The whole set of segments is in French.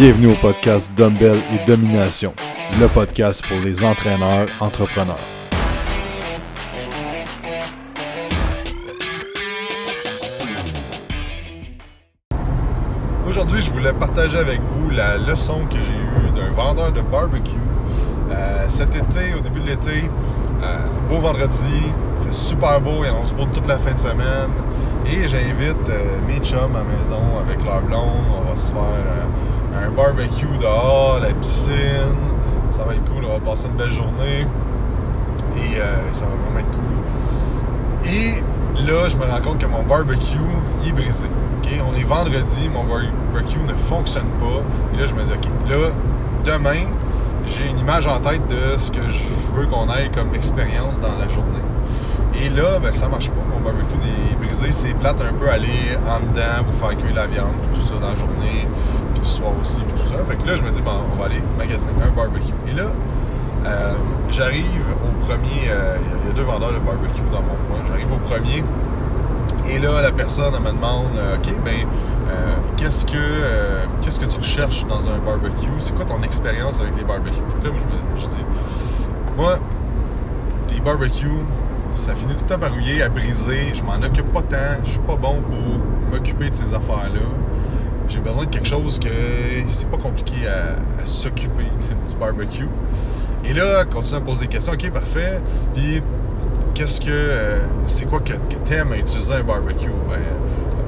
Bienvenue au podcast Dumbbell et Domination, le podcast pour les entraîneurs entrepreneurs. Aujourd'hui, je voulais partager avec vous la leçon que j'ai eue d'un vendeur de barbecue. Euh, cet été, au début de l'été, euh, beau vendredi, il fait super beau, il annonce beau toute la fin de semaine. Et j'invite euh, mes chums à la maison avec leur blonde. On va se faire euh, un barbecue dehors, la piscine. Ça va être cool, on va passer une belle journée. Et euh, ça va vraiment être cool. Et là, je me rends compte que mon barbecue, est brisé. On est vendredi, mon barbecue ne fonctionne pas. Et là, je me dis, OK, là, demain, j'ai une image en tête de ce que je veux qu'on ait comme expérience dans la journée. Et là, ben, ça marche pas. Mon barbecue est brisé. C'est plate un peu aller en dedans pour faire cuire la viande, tout ça dans la journée, puis le soir aussi, puis tout ça. Fait que là, je me dis, bon, on va aller magasiner un barbecue. Et là, euh, j'arrive au premier. euh, Il y a deux vendeurs de barbecue dans mon coin. J'arrive au premier. Et là, la personne, me demande euh, OK, ben, qu'est-ce que qu'est-ce que tu recherches dans un barbecue? C'est quoi ton expérience avec les barbecues? Fait que là, moi, je, je dis Moi, les barbecues, ça finit tout le temps par rouiller, à briser. Je m'en occupe pas tant. Je suis pas bon pour m'occuper de ces affaires-là. J'ai besoin de quelque chose que c'est pas compliqué à, à s'occuper du barbecue. Et là, continue à me poser des questions. OK, parfait. Puis, qu'est-ce que. euh, c'est quoi que, t'aimes à utiliser un barbecue? Ben,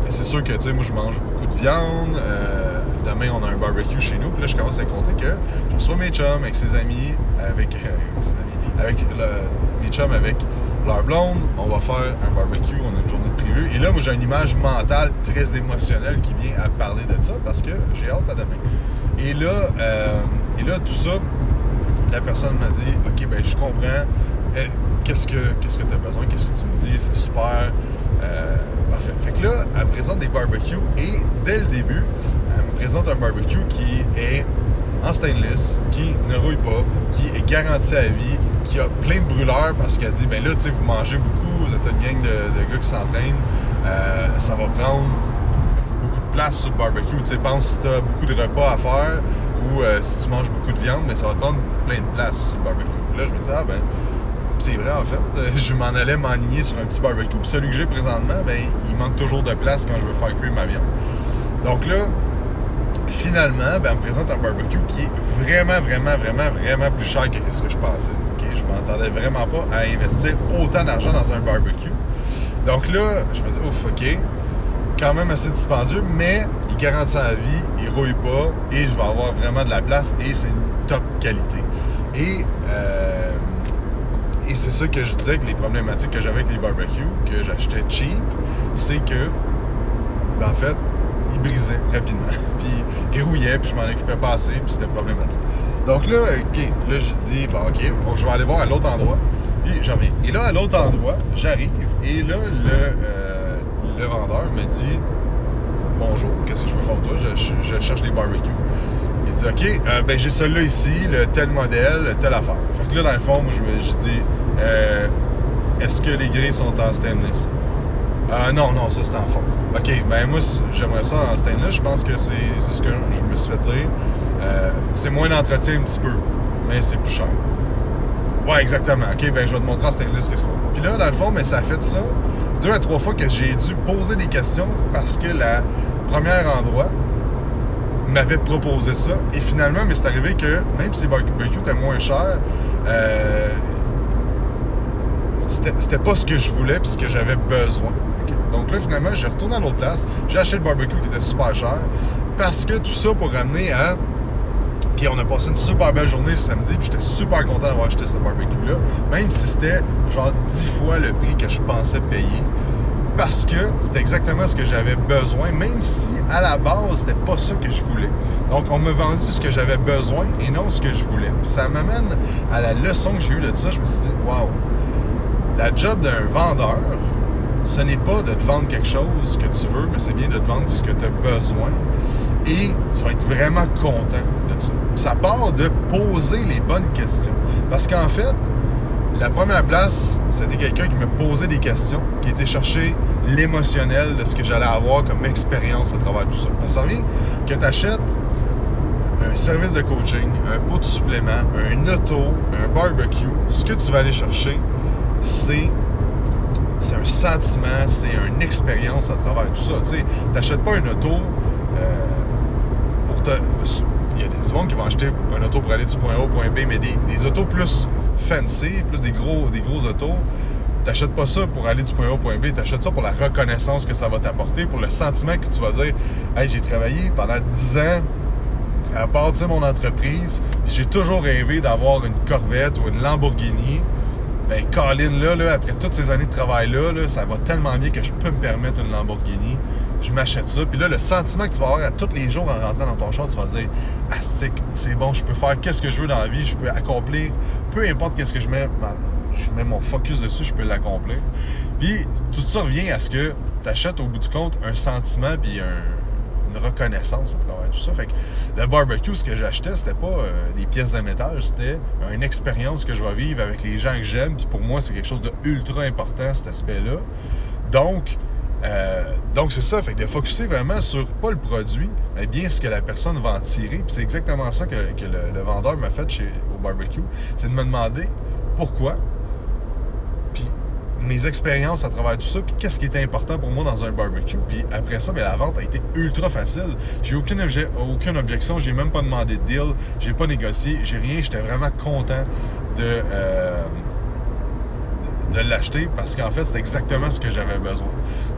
c'est sûr que, tu sais, moi, je mange beaucoup de viande. Euh, demain, on a un barbecue chez nous. Puis là, je commence à compter que je reçois mes chums avec ses amis, avec, avec ses amis, avec le- mes avec leur blonde. On va faire un barbecue. On a une journée de prévue. Et là, moi, j'ai une image mentale très émotionnelle qui vient à parler de ça parce que j'ai hâte à demain. Et là, euh, et là, tout ça, la personne m'a dit Ok, ben je comprends. Euh, Qu'est-ce que qu'est-ce que tu as besoin? Qu'est-ce que tu me dis? C'est super. Euh, parfait. Fait que là, elle me présente des barbecues et dès le début, elle me présente un barbecue qui est en stainless, qui ne rouille pas, qui est garanti à vie, qui a plein de brûleurs parce qu'elle dit ben là, tu sais, vous mangez beaucoup, vous êtes une gang de, gars qui s'entraînent, euh, ça va prendre beaucoup de place sur le barbecue. Tu sais, pense si tu as beaucoup de repas à faire ou euh, si tu manges beaucoup de viande, mais ça va prendre plein de place sur le barbecue. Puis là, je me dis, ah ben, c'est vrai en fait. Euh, Je m'en allais m'enligner sur un petit barbecue. Puis celui que j'ai présentement, ben, il manque toujours de place quand je veux faire cuire ma viande. Donc là, finalement, ben, elle me présente un barbecue qui est vraiment, vraiment, vraiment, vraiment plus cher que ce que je pensais. Je m'entendais vraiment pas à investir autant d'argent dans un barbecue. Donc là, je me dis, ouf, ok, quand même assez dispendieux, mais il garantit à vie, il rouille pas et je vais avoir vraiment de la place et c'est une top qualité. Et, euh, c'est ça que je disais que les problématiques que j'avais avec les barbecues, que j'achetais cheap, c'est que, ben, en fait, il brisait rapidement. Puis il rouillait, puis je m'en occupais pas assez, puis c'était problématique. Donc là, OK, là, je dis, bon, OK, bon, je vais aller voir à l'autre endroit. Puis j'en reviens. Et là, à l'autre endroit, j'arrive, et là, le, euh, le vendeur me dit, bonjour, qu'est-ce que je peux faire pour toi? Je, je- cherche des barbecues. Il dit, OK, euh, ben j'ai celui-là ici, le tel modèle, telle affaire. Fait que là, dans le fond, moi, je, me- dis, euh, est-ce que les grilles sont en stainless? Ah non, non, ça c'est en fonte. OK, ben moi, j'aimerais ça en stainless. Je pense que c'est ce que je me suis fait dire. Euh, c'est moins d'entretien un petit peu, mais c'est plus cher. Ouais, exactement. OK, ben je vais te montrer en stainless qu'est-ce qu'on a. Puis là, dans le fond, mais ça a fait ça deux à trois fois que j'ai dû poser des questions parce que la première endroit m'avait proposé ça. Et finalement, mais c'est arrivé que même si barbecue était moins cher, euh, c'était pas ce que je voulais puis ce que j'avais besoin. Donc là, finalement, j'ai retourné à l'autre place. J'ai acheté le barbecue qui était super cher parce que tout ça pour ramener à. Puis on a passé une super belle journée le samedi, puis j'étais super content d'avoir acheté ce barbecue-là, même si c'était genre 10 fois le prix que je pensais payer. Parce que c'était exactement ce que j'avais besoin, même si à la base, c'était pas ça que je voulais. Donc, on m'a vendu ce que j'avais besoin et non ce que je voulais. Puis ça m'amène à la leçon que j'ai eue de ça. Je me suis dit, waouh, la job d'un vendeur, ce n'est pas de te vendre quelque chose que tu veux, mais c'est bien de te vendre ce que tu as besoin. Et tu vas être vraiment content de ça. Ça part de poser les bonnes questions. Parce qu'en fait, la première place, c'était quelqu'un qui me posait des questions, qui était chercher l'émotionnel de ce que j'allais avoir comme expérience à travers tout ça. Parce que ça que tu achètes un service de coaching, un pot de supplément, un auto, un barbecue, ce que tu vas aller chercher, c'est c'est un sentiment, c'est une expérience à travers tout ça. Tu n'achètes pas un auto euh, pour te. Il y a des gens qui vont acheter un auto pour aller du point A au point B, mais des, autos plus fancy, plus des gros, des gros autos, t'achètes pas ça pour aller du point A au point B, t'achètes ça pour la reconnaissance que ça va t'apporter, pour le sentiment que tu vas dire Hey, j'ai travaillé pendant 10 ans à bâtir mon entreprise, j'ai toujours rêvé d'avoir une Corvette ou une Lamborghini ben Colin, là, après toutes ces années de travail-là, là, ça va tellement bien que je peux me permettre une Lamborghini. Je m'achète ça. Puis là, le sentiment que tu vas avoir à tous les jours en rentrant dans ton char, tu vas dire Ah, c'est bon, je peux faire qu'est-ce que je veux dans la vie, je peux accomplir, peu importe qu'est-ce que je mets, je mets mon focus dessus, je peux l'accomplir. Puis tout ça revient à ce que tu achètes au bout du compte un sentiment puis un reconnaissance à travers tout ça. Fait que le barbecue, ce que j'achetais, c'était pas euh, des pièces de métal, c'était une expérience que je vais vivre avec les gens que j'aime. Puis pour moi, c'est quelque chose de ultra important, cet aspect-là. Donc, euh, donc c'est ça, fait que de focuser vraiment sur pas le produit, mais bien ce que la personne va en tirer. Puis c'est exactement ça que, le, le, vendeur m'a fait chez, au barbecue. C'est de me demander pourquoi mes expériences à travers tout ça, puis qu'est-ce qui était important pour moi dans un barbecue. Puis après ça, mais la vente a été ultra facile. J'ai aucune, aucune objection, j'ai même pas demandé de deal, j'ai pas négocié, j'ai rien. J'étais vraiment content de, euh, de, l'acheter parce qu'en fait, c'est exactement ce que j'avais besoin.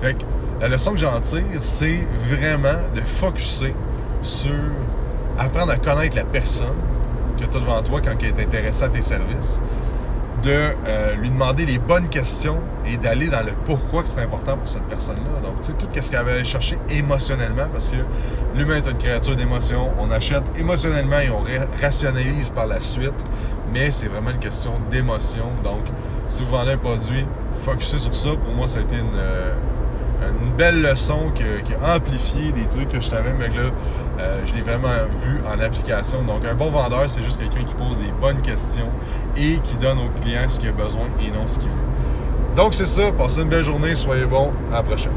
Fait que la leçon que j'en tire, c'est vraiment de focuser sur apprendre à connaître la personne que tu as devant toi quand elle est intéressée à tes services de euh, lui demander les bonnes questions et d'aller dans le pourquoi que c'est important pour cette personne-là. Donc, tu sais, tout ce qu'elle va aller chercher émotionnellement, parce que l'humain est une créature d'émotion. On achète émotionnellement et on rationalise par la suite, mais c'est vraiment une question d'émotion. Donc, si vous vendez un produit, focussez sur ça. Pour moi, ça a été une, euh, une belle leçon qui a amplifié des trucs que je savais, mais là, euh, je l'ai vraiment vu en application. Donc, un bon vendeur, c'est juste quelqu'un qui pose des bonnes questions et qui donne au client ce qu'il a besoin et non ce qu'il veut. Donc, c'est ça. Passez une belle journée. Soyez bons. À la prochaine.